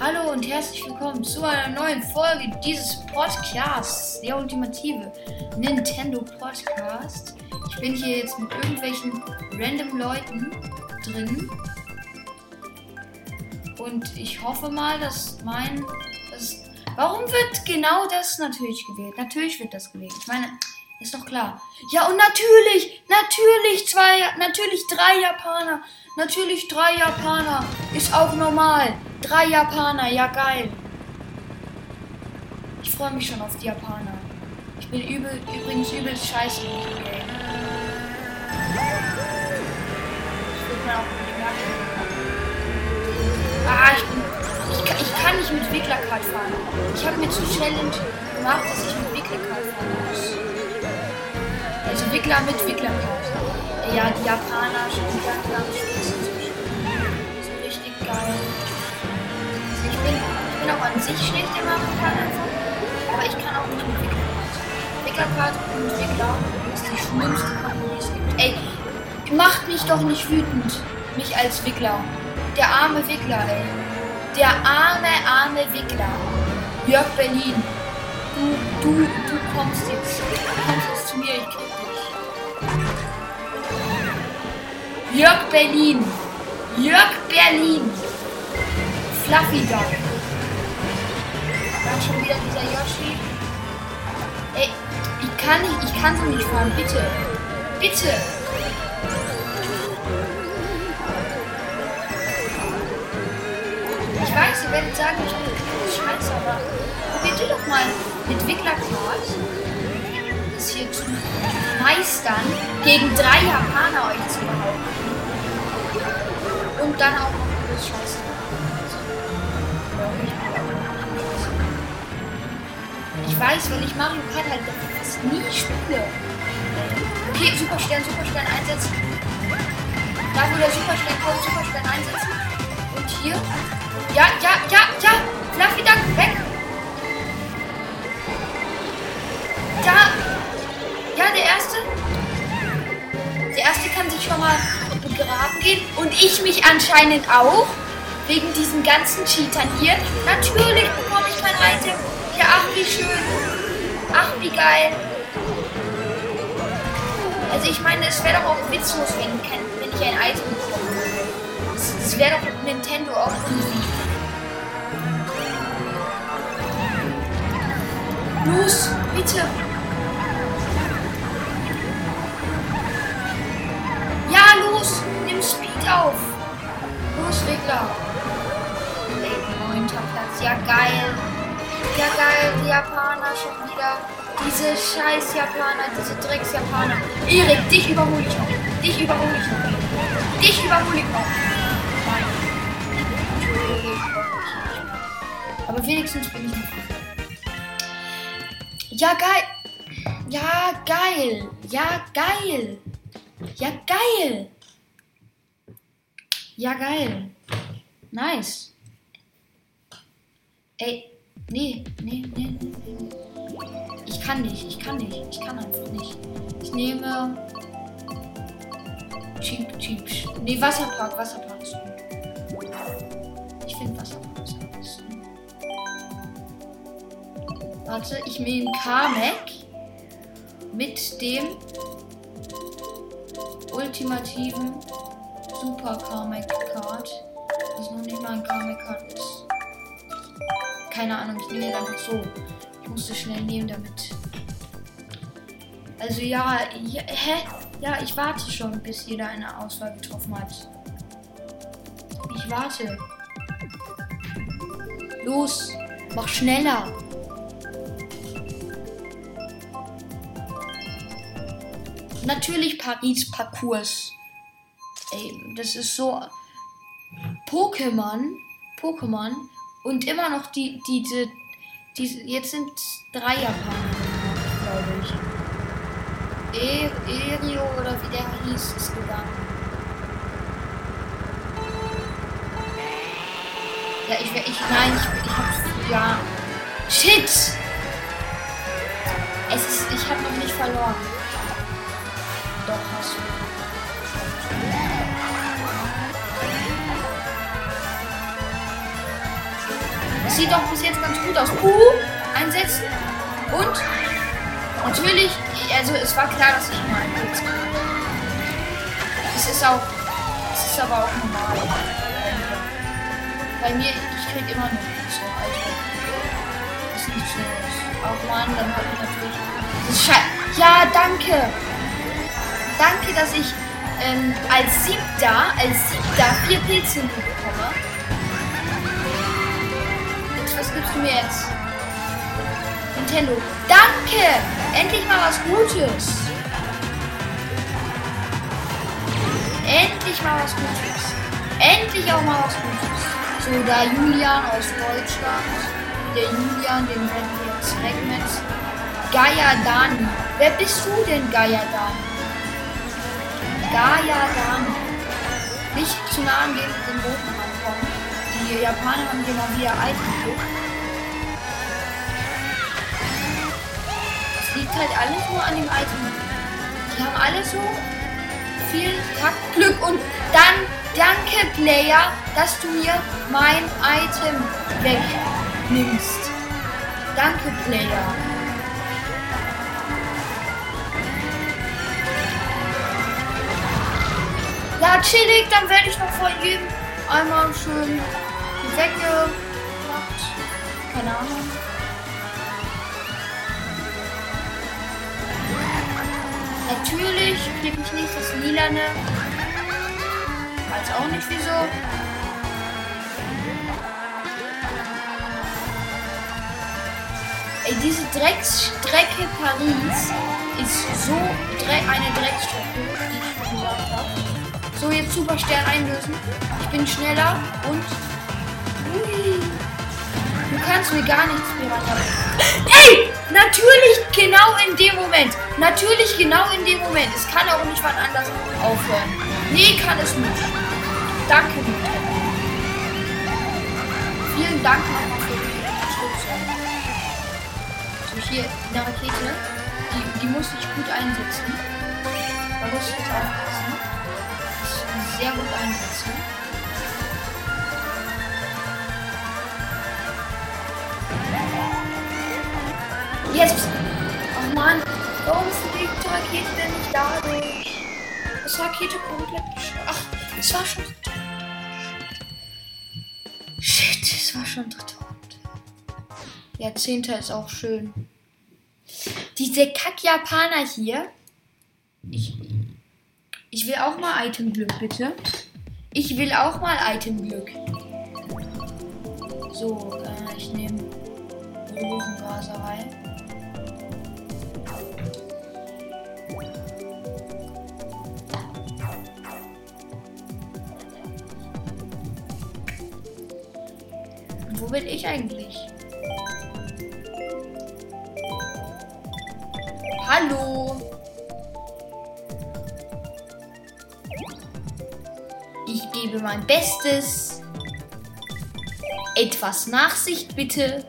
Hallo und herzlich willkommen zu einer neuen Folge dieses Podcasts, der ultimative Nintendo Podcast. Ich bin hier jetzt mit irgendwelchen random Leuten drin und ich hoffe mal, dass mein. Dass, warum wird genau das natürlich gewählt? Natürlich wird das gewählt. Ich meine, ist doch klar. Ja, und natürlich, natürlich zwei, natürlich drei Japaner. Natürlich drei Japaner. Ist auch normal. Drei Japaner, ja geil. Ich freue mich schon auf die Japaner. Ich bin übel, übrigens übelst scheiße in diesem Game. Auch. Ah, ich, bin, ich, kann- ich kann nicht mit Wicklerkart fahren. Ich habe mir zur Challenge gemacht, dass ich mit Wicklerkart fahren muss. Also Wickler mit Wicklerkart. Ja, die Japaner schon zu spielen. So richtig geil. Also bin, an sich schlecht im Mario Kart einfach. Aber ich kann auch nicht mit Wicklerkart. Wicklerkart und Wickler ist die schlimmste Kombi, die es gibt. Ey, macht mich doch nicht wütend. Mich als Wickler. Der arme Wickler, ey. Der arme, arme Wickler. Jörg Berlin. Du, du, du kommst jetzt. Du kommst jetzt zu mir, ich krieg dich. Jörg Berlin. Jörg Berlin. Fluffy Duck. Dann schon wieder dieser Yoshi. Ey, ich kann nicht, ich kann so nicht fahren, bitte. Bitte. Ich weiß, ihr werdet sagen, ich bin scheiße, aber probiert ihr doch mal mit Wicklerkart das hier zu meistern, gegen drei Japaner euch zu behaupten. Und dann auch noch Weiß, weil ich Mario Kart halt fast nie spiele. Okay, Superstern, Superstern einsetzen. Da, wo der Superstern kommt, Superstern einsetzen. Und hier. Ja, ja, ja, ja. Fluffy Duck, weg. Da. Ja, der erste. Der erste kann sich schon mal begraben gehen. Und ich mich anscheinend auch. Wegen diesen ganzen Cheatern hier. Natürlich bekomme ich mein Item. Ach, wie schön. Ach, wie geil. Also ich meine, es wäre doch auch witzlos, wenn, wenn ich ein Item bekomme. Das wäre doch mit Nintendo auch easy. Los, bitte. Ja, los, nimm Speed auf. Los. Ey, neunter Platz, ja geil. Ja geil, die Japaner schon wieder. Diese scheiß Japaner, diese Drecks-Japaner. Erik, dich überhole ich noch. Dich überhole ich noch. Dich überhole ich noch. Nein. Aber wenigstens bin ich noch. Ja, geil. Ja, geil. Ja, geil. Ja, geil. Ja, geil. Nice. Ey, nee, nee, nee, nee. Ich kann nicht, ich kann nicht, ich kann einfach nicht. Ich nehme. Cheap, cheap. Nee, Wasserpark, Wasserpark ist gut. Ich finde Wasserpark ist besten. Warte, ich nehme Kamek mit dem ultimativen Super Kamek Card. Das noch nicht mal ein Kamek Card ist. Keine Ahnung, ich nehme jetzt einfach so. Ich musste schnell nehmen damit. Also ja, ja, hä? Ja, ich warte schon, bis jeder eine Auswahl getroffen hat. Ich warte. Los, mach schneller. Natürlich Paris Parcours. Ey, das ist so Pokémon, Pokémon und immer noch die diese diese jetzt sind drei Japaner, glaube ich. E Erio oder wie der hieß ist gegangen. Ja, ich wär- ich nein, ich ich hab's ja Shit. Es ist ich habe noch nicht verloren. Doch hast du. Sieht doch bis jetzt ganz gut aus. Uh, einsetzen. Und natürlich, also es war klar, dass ich mal kriege. Es ist auch, es ist aber auch normal. Bei mir, ich krieg immer noch Pilze, also ist nicht so. Auch Mann, dann habe ich natürlich. Ja, danke. Danke, dass ich ähm, als siebter, als siebter vier Pilze bekomme. Gibst du mir jetzt? Nintendo. Danke! Endlich mal was Gutes. Endlich mal was Gutes. Endlich auch mal was Gutes. So, da Julian aus Deutschland. Der Julian, den werden wir jetzt wegnehmen. Gaia Dani. Wer bist du denn, Gaia Dani? Gaia Dani. Nicht zu nah an den, roten rankommen. Die Japaner haben mal wieder Item Das liegt halt alles nur an dem Item. Die haben alle so viel Taktglück und dann danke Player, dass du mir mein Item wegnimmst. Danke Player. Ja, chillig, dann werde ich noch von jedem einmal schön weggemacht. Keine Ahnung. Natürlich kriege ich nicht das Lilane. Weiß auch nicht wieso. Ey, diese Drecksstrecke Paris ist so dre eine Drecksstrecke, wie ich gesagt habe. So, jetzt Superstern einlösen. Ich bin schneller und. Kannst mir gar nichts mehr. Ey! Natürlich genau in dem Moment. Natürlich genau in dem Moment. Es kann auch nicht wann anders aufhören. Nee, kann es nicht. Danke, Nintendo. Vielen Dank nochmal für die Unterstützung. So, hier eine Rakete. Die, die muss ich gut einsetzen. Da muss jetzt aufpassen. Sehr gut einsetzen. Jetzt! Oh Mann! Warum ist die Rakete denn nicht dadurch? Das Rakete komplett Ach, es war schon. Shit, es war schon tot. Ja, Zehnter ist auch schön. Diese Kack-Japaner hier. Ich, ich will auch mal Itemglück, bitte. Ich will auch mal Itemglück. So, äh, ich nehme Rosenraserei. Wo bin ich eigentlich? Hallo. Ich gebe mein Bestes. Etwas Nachsicht bitte.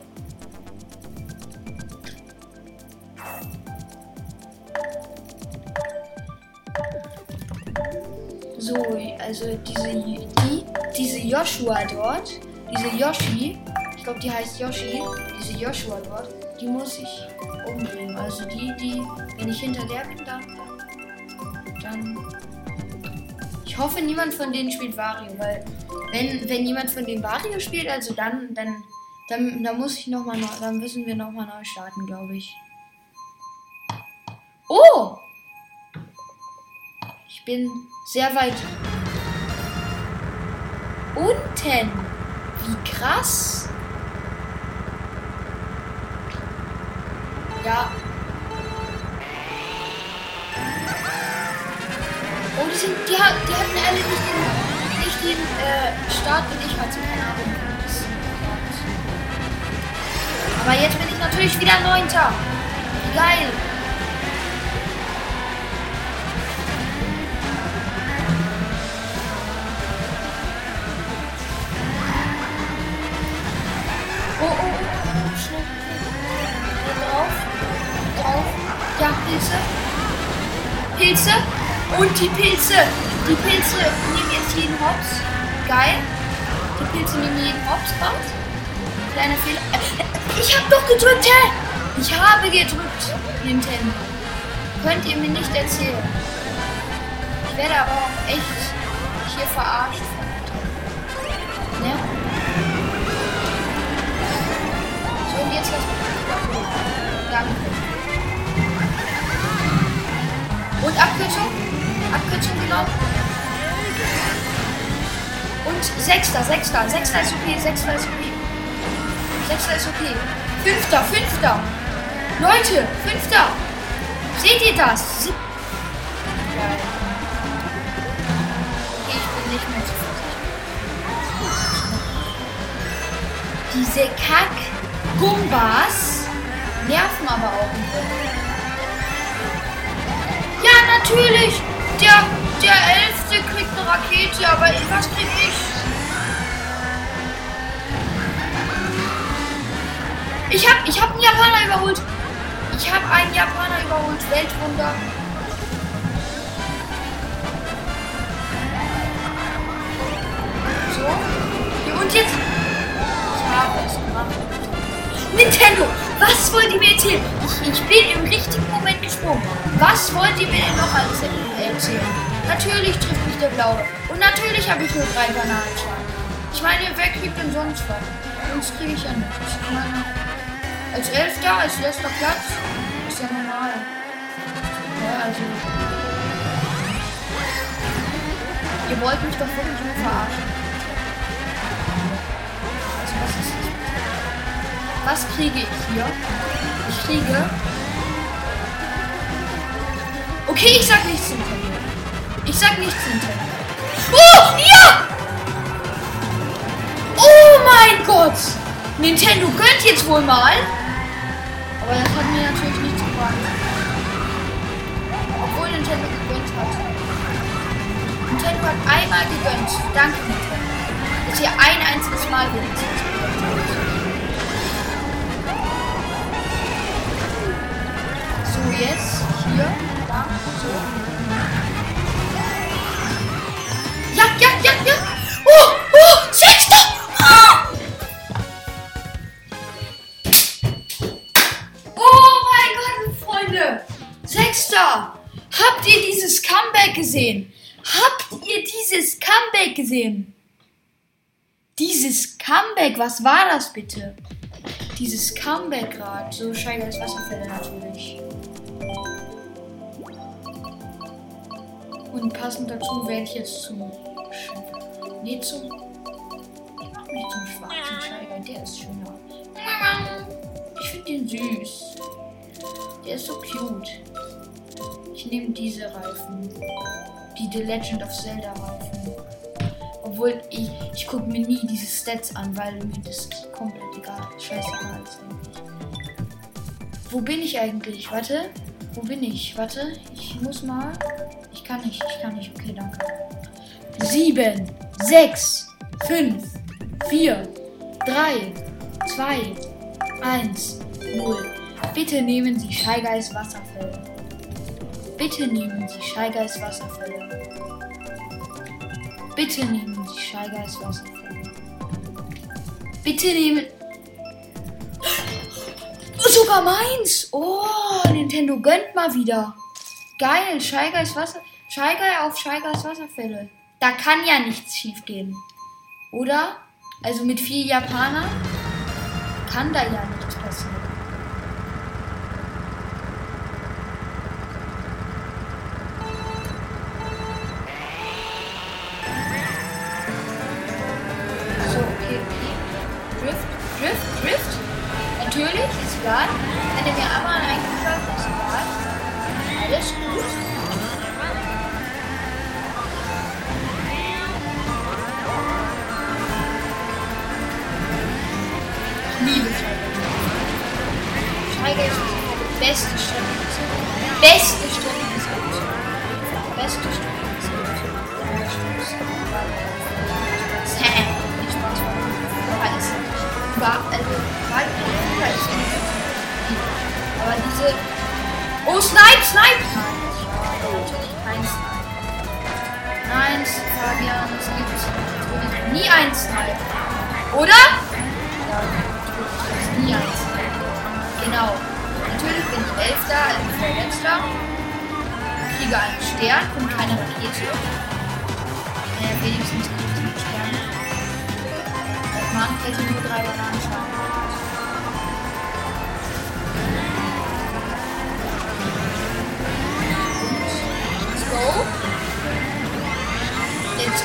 So, also diese, die, diese Joshua dort, diese Yoshi, ich glaube, die heißt Yoshi, diese Joshua dort, die muss ich umbringen. Also die, die, wenn ich hinter der bin, dann, dann. Ich hoffe, niemand von denen spielt Wario, weil wenn, wenn jemand von denen Wario spielt, also dann, dann, dann, dann muss ich noch mal, dann müssen wir noch mal neu starten, glaube ich. Oh! Ich bin sehr weit unten. Wie krass. Ja. Oh, die, sind, die, die hatten alle nicht den, nicht den äh, Start und ich keine Ahnung. Das Aber jetzt bin ich natürlich wieder Neunter. Geil. Ja, Pilze. Pilze. Und die Pilze. Die Pilze nehmen jetzt jeden Hops. Geil. Die Pilze nehmen jeden Hops raus. Kleiner Fehler. Äh, ich habe doch gedrückt, hä? Ich habe gedrückt, Nintendo. Könnt ihr mir nicht erzählen. Ich werde aber auch echt hier verarscht. Ne? So, und jetzt lass mich Danke. Und Abkürzung? Abkürzung genau. Und Sechster, Sechster, Sechster ist okay, Sechster ist okay. Sechster ist okay. Fünfter, Fünfter. Leute, Fünfter. Seht ihr das? Sie Geil. Okay, ich bin nicht mehr zu. Diese Kack-Gumbas nerven aber auch. Ja, natürlich. Der, der Elfte kriegt eine Rakete, aber was krieg ich? Ich hab, ich hab einen Japaner überholt. Ich hab einen Japaner überholt. Weltwunder. So. Und jetzt. Ich habe es gemacht. Nintendo, was wollt ihr mir erzählen? Ich, ich bin im richtigen Moment gesprungen. Was wollt ihr mir denn noch alles erzählen? Natürlich trifft mich der Blaue. Und natürlich habe ich nur drei Bananenschaden. Ich meine, wer kriegt denn sonst was? Sonst kriege ich ja nichts. Ich meine, als Elfter, als letzter Platz, ist ja normal. Ja, also. Ihr wollt mich doch wirklich nur verarschen. Was kriege ich hier? Ich kriege. Okay, ich sag nichts Nintendo. Ich sag nichts Nintendo. Oh, ja! Oh mein Gott! Nintendo gönnt jetzt wohl mal. Aber das hat mir natürlich nichts gebracht. Obwohl Nintendo gegönnt hat. Nintendo hat einmal gegönnt. Danke, Nintendo. Dass ihr ein einziges Mal wenigstens gegönnt habt. Jetzt hier, da, so. Ja, ja, ja, ja. Oh, oh, Sechster. Ah! Oh mein Gott, Freunde. Sechster. Habt ihr dieses Comeback gesehen? Habt ihr dieses Comeback gesehen? Dieses Comeback, was war das bitte? Dieses Comeback gerade. So scheiße Wasserfälle natürlich. Und passend dazu werde ich jetzt zum. Nee, zum. Ich mach mich zum schwarzen Scheiger, der ist schöner. Ich finde den süß. Der ist so cute. Ich nehme diese Reifen. Die The Legend of Zelda Reifen. Obwohl ich, ich gucke mir nie diese Stats an, weil mir das komplett egal, scheißegal ist eigentlich. Wo bin ich eigentlich? Warte. Wo bin ich? Warte. Ich muss mal. Kann nicht, ich kann nicht. Okay, danke. 7, 6, 5, 4, 3, 2, 1, 0. Bitte nehmen Sie Scheigeis Wasserfälle. Bitte nehmen Sie Scheigeis Wasserfälle. Bitte nehmen Sie Scheigeis Wasserfälle. Bitte nehmen. Sogar meins! Oh, Nintendo gönnt mal wieder. Geil, Scheigeis Wasser. Scheigeil auf Scheigeis Wasserfälle. Da kann ja nichts schief gehen. Oder? Also mit vier Japanern kann da ja nichts passieren. So, okay, okay. Drift, Drift, Drift. Natürlich, ist egal.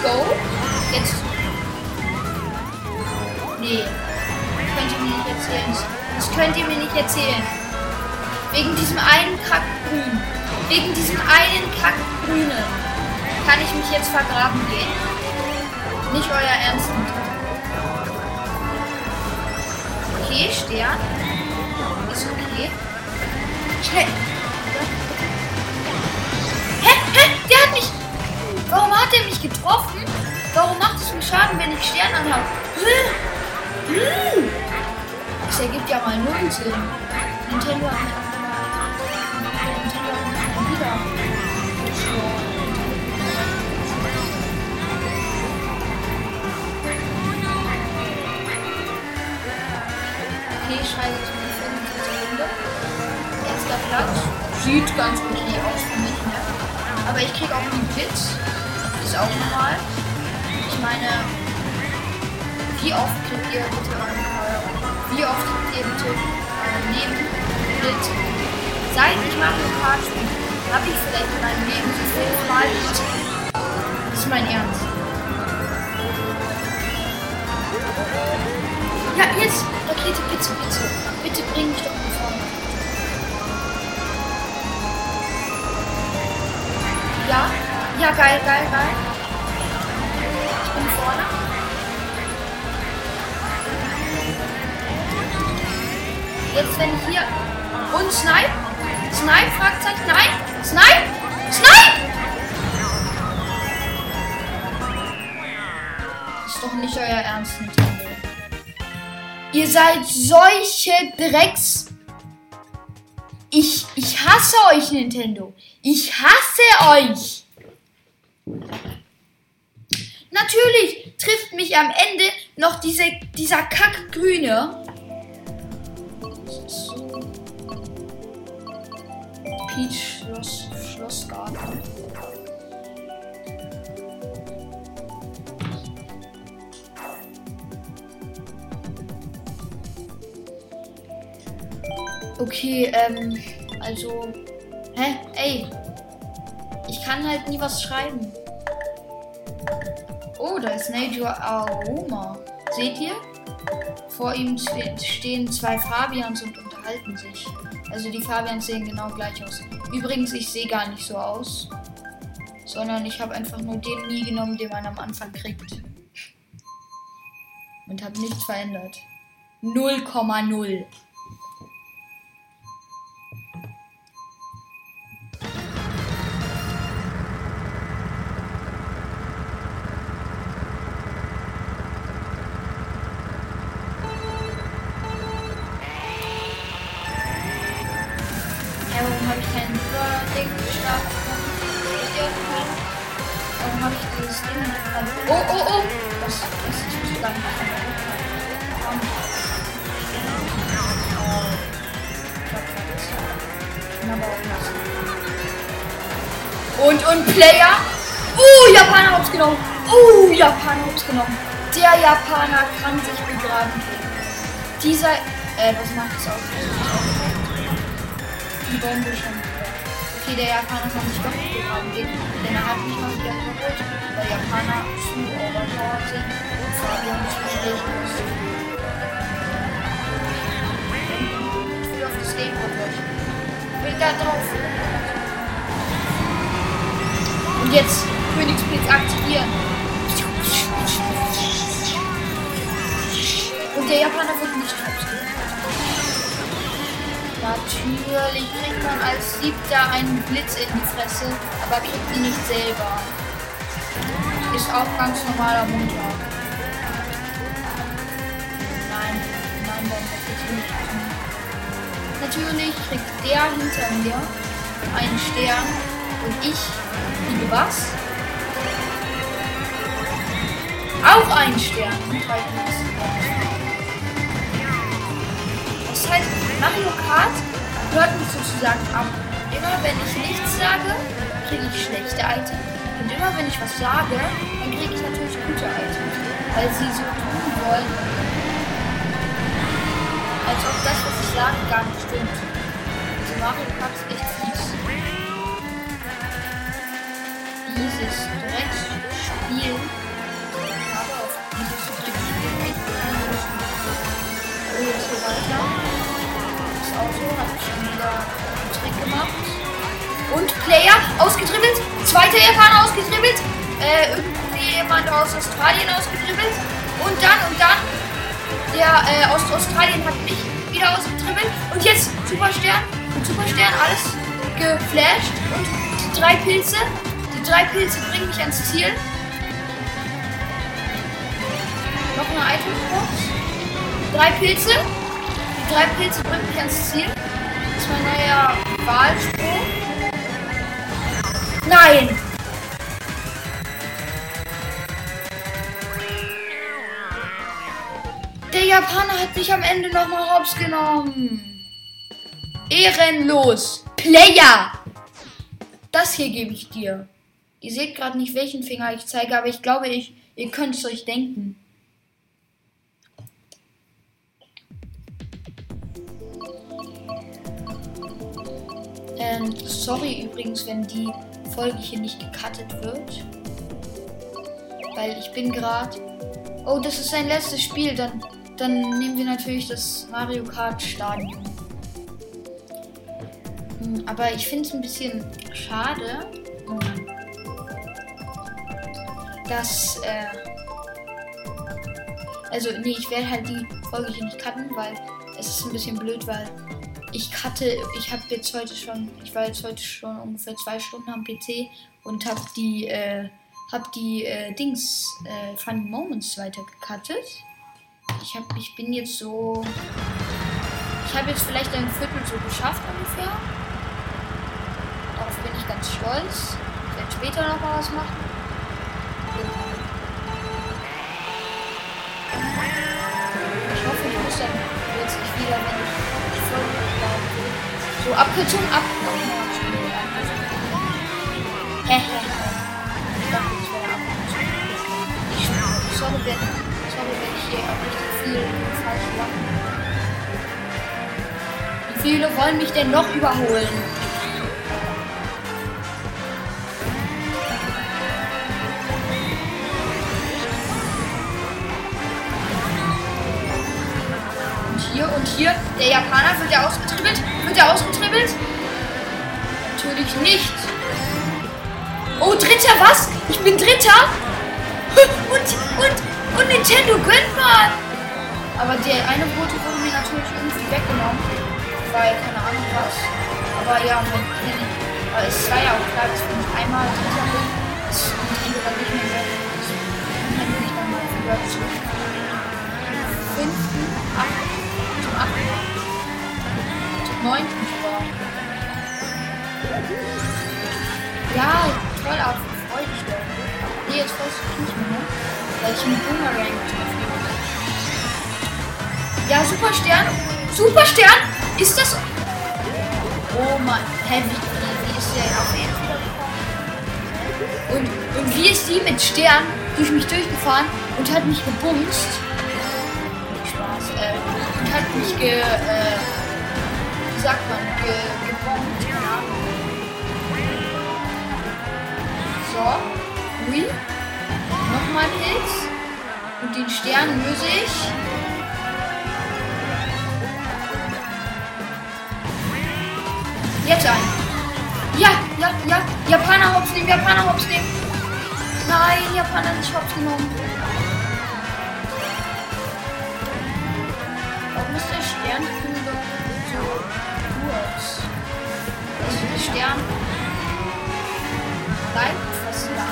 Go. Jetzt. Nee. Das könnt ihr mir nicht erzählen. Das könnt ihr mir nicht erzählen. Wegen diesem einen Kackgrün. Wegen diesem einen Kackgrünen. Kann ich mich jetzt vergraben gehen? Nicht euer Ernst. Okay, Stern. Ist okay. Schnell. Warum hat er mich getroffen? Warum macht es mir Schaden, wenn ich Stern anhabe? Das ergibt ja mal null Sinn. Nintendo hat Nintendo hat wieder Okay, ich schreibe jetzt mal 45 Runde. Erster Platz. Sieht ganz okay aus für mich, ne? Aber ich krieg auch einen Blitz. Auch normal. Ich meine, wie oft kriegt ihr bitte äh, wie oft kriegt ihr bitte äh, neben Blitz? Seit ich Mario Kart spiele, habe ich vielleicht in meinem Leben so fünfmal Blitz. Das ist mein Ernst. Ja, jetzt! Rakete, bitte, bitte. Bitte bring mich doch vorne. Ja, ja, geil, geil, geil. Bin vorne. Jetzt, wenn ich hier. Und Snipe? Snipe? Fragezeichen? Nein! Snipe! Snipe! Ist doch nicht euer Ernst, Nintendo. Ihr seid solche Drecks. Ich, ich hasse euch, Nintendo. Ich hasse euch. Natürlich trifft mich am Ende noch diese, dieser Kackgrüne. Peach Schloss, Schlossgarten. Okay, ähm, also, hä, ey, ich kann halt nie was schreiben. Oh, da ist Najor Aroma. Seht ihr? Vor ihm ste- stehen zwei Fabians und unterhalten sich. Also die Fabians sehen genau gleich aus. Übrigens, ich sehe gar nicht so aus. Sondern ich habe einfach nur den nie genommen, den man am Anfang kriegt. Und habe nichts verändert. 0,0. Nicht? Oh, oh, oh! Das nicht? Das ist- auch lassen. Und, und Player? Oh, Japaner hab's genommen. Oh, Japaner hab's genommen. Der Japaner kann sich begraben. Dieser, äh, was macht das aus? Die Bombe schon. Okay, der Japaner kann sich doch nicht begraben gehen, denn er hat mich mal wieder überholt, weil Japaner zu overpowered sind und Fabian zu schlecht ist. Ich will da drauf. Und jetzt Königsblitz aktivieren. Und der Japaner wird nicht abstürzen. Natürlich kriegt man als Siebter einen Blitz in die Fresse, aber kriegt ihn nicht selber. Ist auch ganz normaler Montag. Nein, nein, dann bitte nicht. Natürlich kriegt der hinter mir einen Stern und ich liebe was? Auch einen Stern. Mario Kart hört mich sozusagen ab. Immer wenn ich nichts sage, kriege ich schlechte Items. Und immer wenn ich was sage, dann kriege ich natürlich gute Items. Weil sie so tun wollen, als ob das, was ich sage, gar nicht stimmt. Also Mario Kart ist echt fies. Dieses Drecksspiel. Hat schon einen Trick gemacht. Und Player ausgedribbelt. Zweiter Japaner ausgedribbelt. Äh, irgendwie jemand aus Australien ausgedribbelt. Und dann, und dann, der äh, aus Australien hat mich wieder ausgedribbelt. Und jetzt Superstern und Superstern, alles geflasht. Und die drei Pilze. Die drei Pilze bringen mich ans Ziel. Noch eine Itembox. Drei Pilze. Drei Pilze bringen mich ans Ziel. Das ist mein neuer Wahlspruch. Nein! Der Japaner hat mich am Ende nochmal hops genommen. Ehrenlos. Player! Das hier gebe ich dir. Ihr seht gerade nicht, welchen Finger ich zeige, aber ich glaube, ich, ihr könnt es euch denken. Ähm, sorry übrigens, wenn die Folge hier nicht gecuttet wird. Weil ich bin gerade. Oh, das ist sein letztes Spiel. Dann, dann nehmen wir natürlich das Mario Kart Stadion. Hm, Aber ich finde es ein bisschen schade, hm, dass. Äh, also, nee, ich werde halt die Folge hier nicht cutten, weil es ist ein bisschen blöd, weil ich hatte, ich habe jetzt heute schon, ich war jetzt heute schon ungefähr zwei Stunden am PC und habe die, äh, habe die äh, Dings, äh, Funny Moments weitergecuttet. Ich habe, ich bin jetzt so, ich habe jetzt vielleicht ein Viertel so geschafft ungefähr. Darauf bin ich ganz stolz. Ich werde später noch mal was machen. So, Abkürzung ab. Hehehe. Ich dachte, das wäre Abkürzung. Ich sorry, wenn, sorry, wenn ich hier auch richtig viel falsch mache. Wie viele wollen mich denn noch überholen? Hier der Japaner wird er ausgetribbelt. Wird er ausgetribbelt? Natürlich nicht. Oh, Dritter, was? Ich bin Dritter? Und, und, und Nintendo gönnt mal. Aber der eine Bote wurde mir natürlich irgendwie weggenommen. Weil, keine Ahnung was. Aber ja, mit, aber es war ja auch klar, dass wenn ich einmal Dritter bin, ist Nintendo dann nicht mehr weg. Bin ich dann mal wieder zurück. Fünften, achten, neunten sogar. Ja, toll, aber freu dich doch. Nee, jetzt freust du dich nicht mehr, ne? Weil ich einen Boomerang getroffen. Ja, Superstern. Superstern? Ist das... Oh Mann, hä, wie, ist der auf? Und, und wie ist die mit Stern durch mich durchgefahren und hat mich gebumst? Spaß, äh, und hat mich ge... Äh, sagt man? Ge, gebombt, Ahnung. So. Ui. Nochmal Pilz. Und den Stern löse ich. Jetzt ein. Ja, ja, ja. Japaner hops nehmen, Japaner hops nehmen. Nein, Japaner nicht hops genommen. Warum ist der Sternfühler Stern bleibt fast da.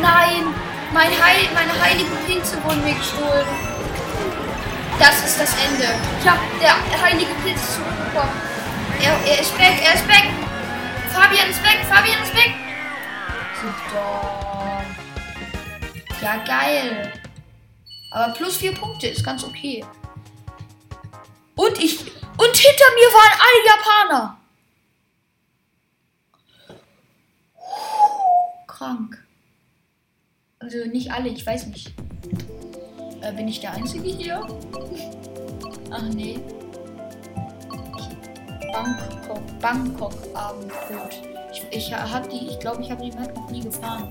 Nein! Mein Heil, meine heiligen Pilze wurden mir gestohlen. Das ist das Ende. Ich habe der heilige Pilz zurückbekommen. Er, er ist weg, er ist weg. Fabian ist weg, Fabian ist weg. Super. Ja, geil. Aber plus vier Punkte ist ganz okay. Und ich. Und hinter mir waren alle Japaner. Krank. Also nicht alle, ich weiß nicht. Äh, bin ich der Einzige hier? Ach nee. Bangkok, Bangkok Abendbrot. Ich, ich habe die, ich glaube, ich habe die Map noch nie gefahren.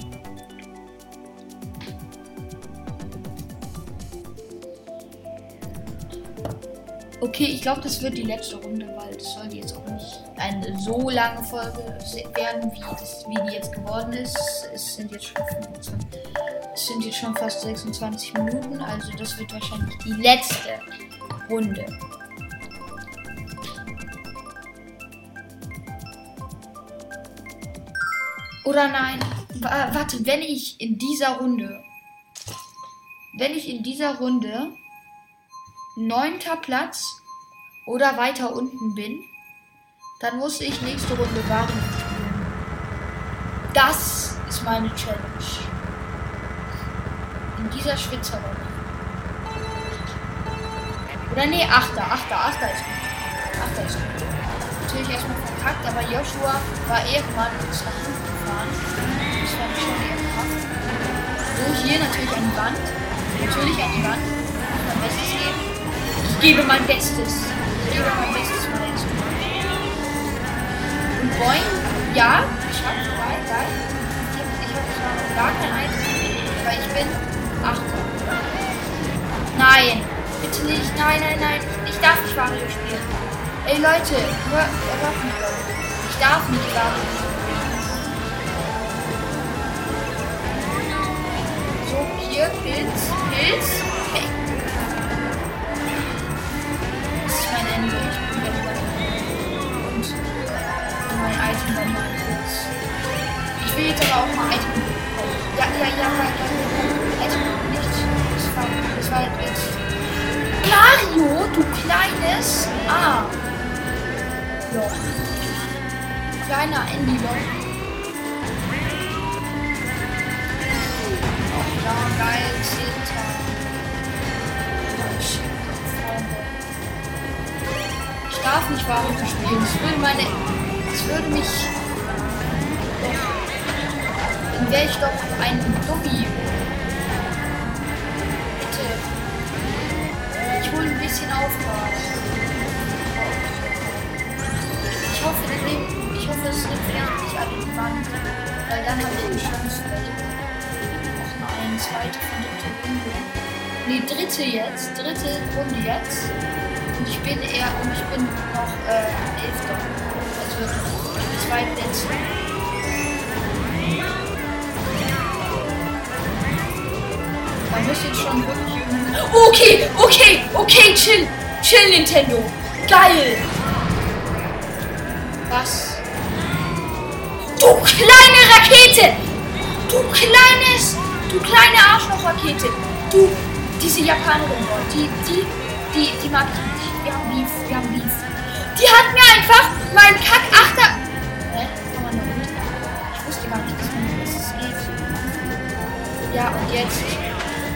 Okay, ich glaube, das wird die letzte Runde, weil das sollte jetzt auch eine so lange Folge werden, wie, das, wie die jetzt geworden ist. Es sind jetzt schon 25, es sind jetzt schon fast 26 Minuten, also das wird wahrscheinlich die letzte Runde. Oder nein, warte, wenn ich in dieser Runde, wenn ich in dieser Runde neunter Platz oder weiter unten bin, dann muss ich nächste Runde spielen. Das ist meine Challenge. In dieser Schwitzerrunde. Oder nee, Achter, Achter, Achter ist gut. Achter ist gut. Natürlich erstmal verkackt, aber Joshua war irgendwann uns nach hinten gefahren. Das war schon ehrenhaft. So, hier natürlich an die Wand. Natürlich an die Wand. Ich mein Bestes geben. Ich gebe mein Bestes. Ich gebe mein Bestes, mein Bestes. Und Boing, ja, ich hab geil, geil. Ich hab, ich hab zwar noch gar kein Item, aber ich bin Achter. Nein, bitte nicht. Nein, nein, nein. Ich darf nicht Mario spielen. Ey Leute, hör, hört mich doch. Ich darf nicht Mario spielen. So, hier, Pilz, Pilz. Jetzt aber auch mal Item. Ja, ja, ja, ja, ja. Item nicht. Das war, das war jetzt. Mario, du kleines A. Loch. Kleiner Andy-Loch. Oh ja, geil, Zehnter. Oh, shit, Freunde. Ich darf nicht Warum spielen. Das würde meine. Das würde mich. Dann wäre ich doch ein Dummi. Bitte. Ich hole ein bisschen Auftrag. Ich hoffe, das nimmt, ich hoffe, es nimmt nicht an die Wand. Weil dann habe ich eine Chance. Noch eine zweite von dritte Runde. Nee, dritte jetzt. Dritte Runde jetzt. Und ich bin eher, und ich bin noch äh, Elfter. Also zwei Da muss jetzt schon wirklich. Okay, okay, okay, chill. Chill, Nintendo. Geil. Was? Du kleine Rakete! Du kleines, du kleine Arschloch-Rakete! Du, diese Japanerin die, die, die, die mag ich nicht. Wir haben Beef, wir haben Beef. Die hat mir einfach meinen Kack-Achter... Hä? Kann man? Ich wusste gar nicht, dass man das geht. Ja, und jetzt...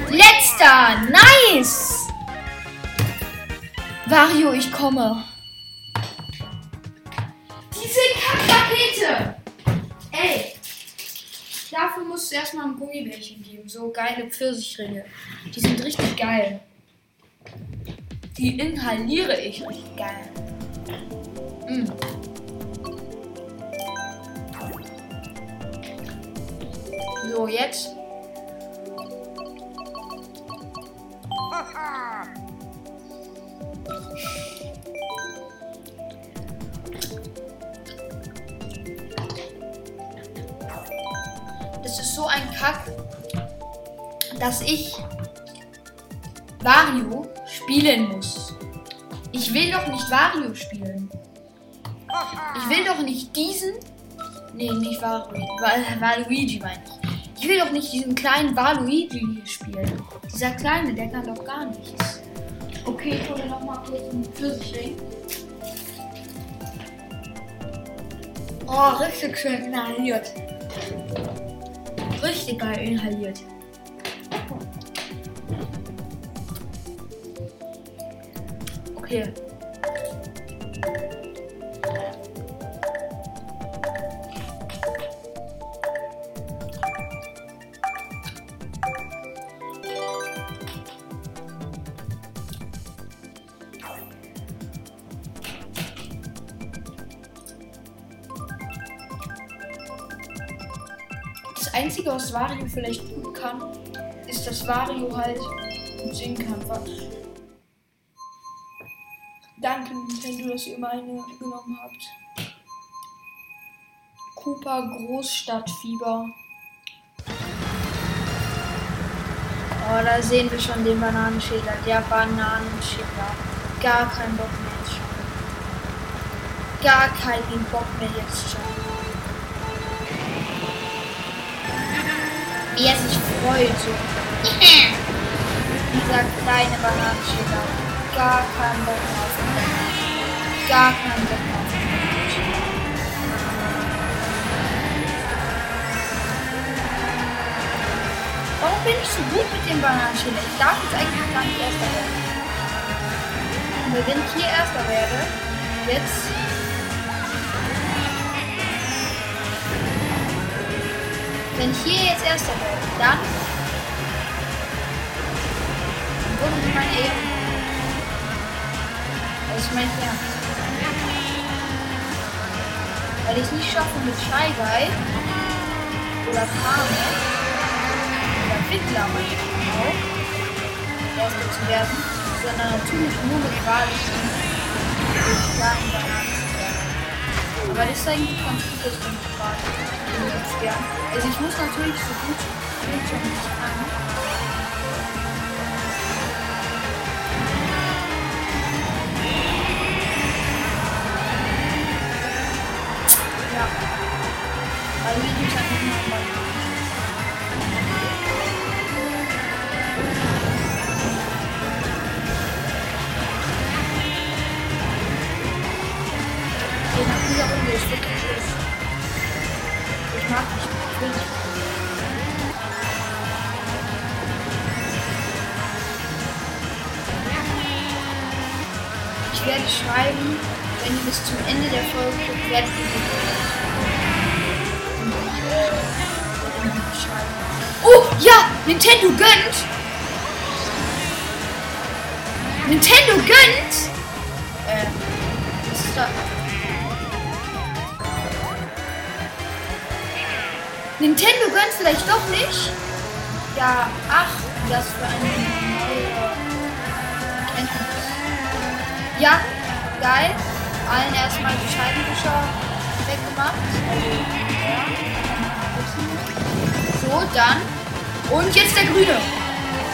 Letzter! Nice! Vario, ich komme. Diese Kackrakete! Ey! Dafür musst du erstmal ein Gummibärchen geben. So geile Pfirsichringe. Die sind richtig geil. Die inhaliere ich richtig geil. Mm. So, jetzt. Das ist so ein Kack, dass ich Wario spielen muss. Ich will doch nicht Wario spielen. Ich will doch nicht diesen. Nee, nicht Wario. Wa- Waluigi meine ich. Ich will doch nicht diesen kleinen Waluigi hier spielen. Dieser kleine, der kann doch gar nichts. Okay, ich hole noch mal kurz einen Pfirsichring. Oh, richtig schön inhaliert. Richtig geil inhaliert. Okay. Vielleicht gut kann, ist, dass Wario halt singen kann. Danke, Nintendo, dass ihr meine genommen habt. Cooper Großstadtfieber. Oh, da sehen wir schon den Bananenschäler. Der Bananenschäler. Gar kein Bock mehr jetzt schon. Gar keinen Bock mehr jetzt schon. Er sich freut. So. Dieser kleine Bananenschäler. Gar keinen Bock mehr Gar keinen Bock mehr Warum bin ich so gut mit dem Bananenschäler? Ich darf jetzt eigentlich gar nicht erster werden. Und wenn ich hier erster werde, jetzt. Wenn ich hier jetzt erster werde, dann. Wurden sie meine Ehre. Das ist mein Ernst. Weil ich nicht schaffe mit Shy Guy oder Kame Entwickler auch erster zu werden, sondern natürlich nur mit Wahlchen Aber das ist eigentlich ganz gut, dass man mit Wahlchen werden. Also ich muss natürlich so gut Bildschirm nicht kann. Ja. Also ich muss einfach mal Ich werde schreiben, wenn ihr bis zum Ende der Folge schreiben. Oh, ja! Nintendo gönnt! Nintendo gönnt! Äh, was ist da? Nintendo gönnt vielleicht doch nicht. Ja, ach, das für eine. Ja, geil. Allen erstmal die Scheibenwischer weggemacht. Also, ja. So, dann. Und jetzt der grüne.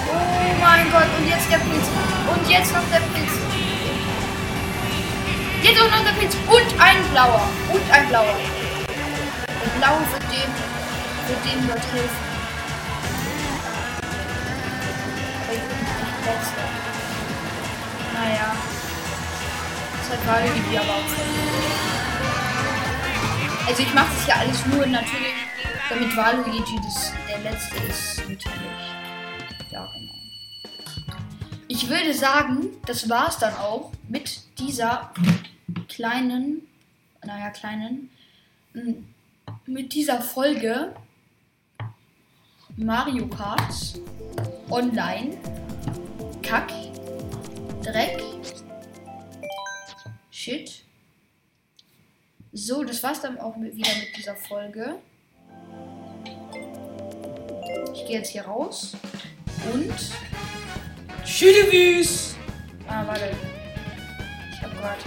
Oh mein Gott, und jetzt der Pilz. Und jetzt noch der Pilz. Jetzt auch noch der Pilz. Und ein blauer. Und ein blauer. Der blaue wird dem wird dem dort. Aber ich bin nicht letzter. Naja. Das hat Waluigi aber auch Also ich mache das ja alles nur natürlich, damit Waluigi das der letzte ist, natürlich. Ja, genau. Ich würde sagen, das war es dann auch mit dieser kleinen, naja, kleinen, mit dieser Folge Mario Kart Online Kack Dreck Shit. So, das war's dann auch mit, wieder mit dieser Folge. Ich gehe jetzt hier raus und Tschüss. Ah, warte. Ich habe gerade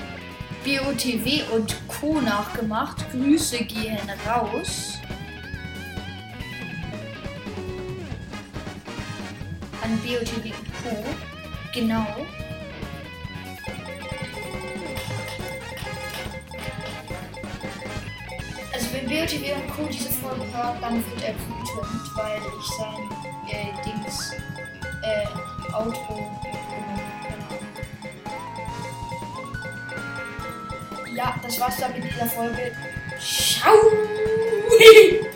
BOTW und Co nachgemacht. Grüße gehen raus. An BOTW und Co. Genau. Also wenn BOTW und Co. diese Folge hört, dann wird er wütend, weil ich sein äh, Dings äh, Auto ja, das war's dann mit dieser Folge. Ciao!